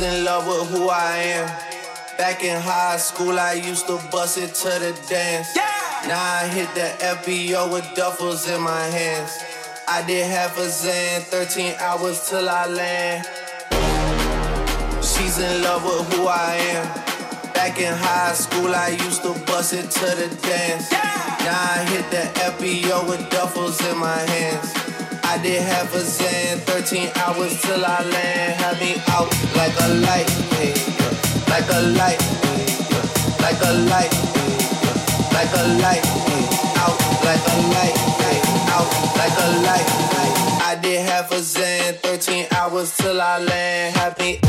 She's in love with who I am. Back in high school, I used to bust it to the dance. Now I hit the FBO with duffels in my hands. I did half a Xan, 13 hours till I land. She's in love with who I am. Back in high school, I used to bust it to the dance. Now I hit the FBO with duffels in my hands. I did half a Xan, 13 hours till I land. Had me out like a light, like a light, like a light, like a light, out like a light, out like a light. I did half a Xan, 13 hours till I land. Had me.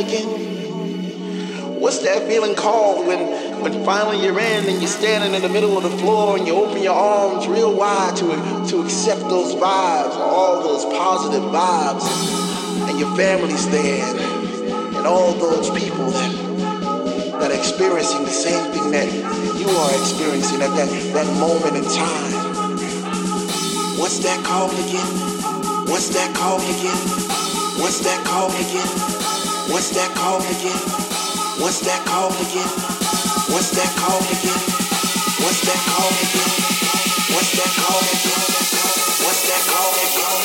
Again? What's that feeling called when, when finally you're in and you're standing in the middle of the floor and you open your arms real wide to, to accept those vibes, all those positive vibes, and your family's there, and all those people that, that are experiencing the same thing that you are experiencing at that, that moment in time. What's that called again? What's that called again? What's that called again? What's that called again? What's that called again? What's that called again? What's that called again? What's that called again? What's that called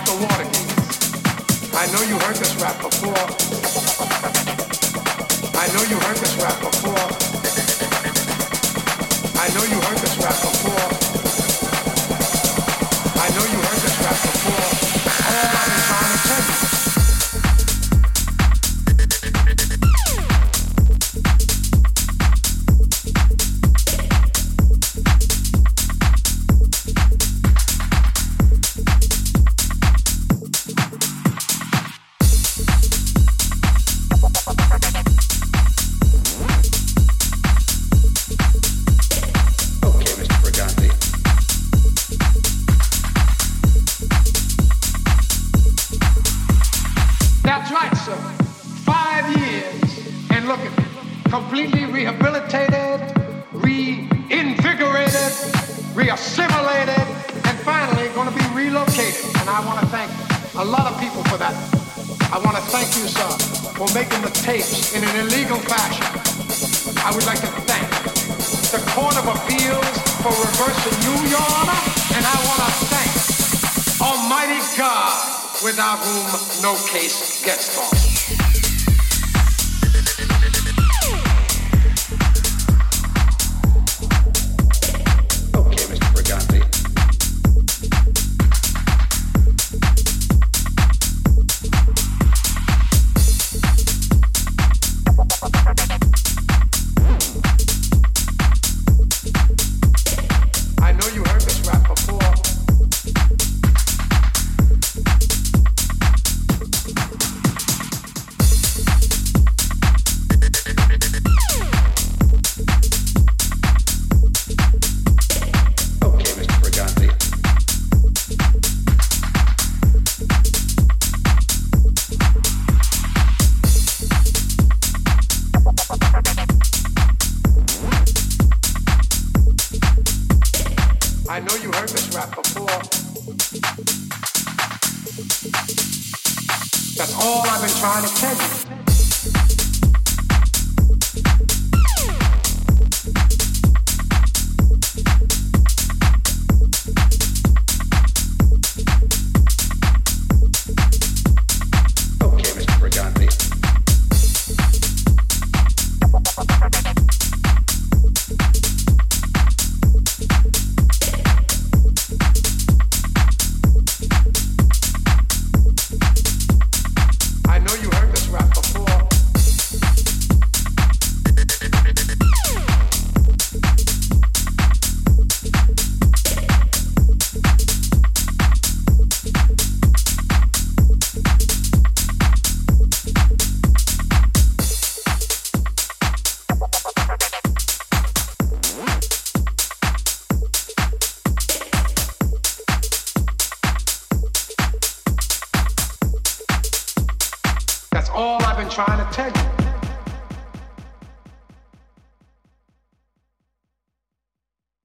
like the water. I know you heard this rap before. I know you heard this rap before. I know you heard this.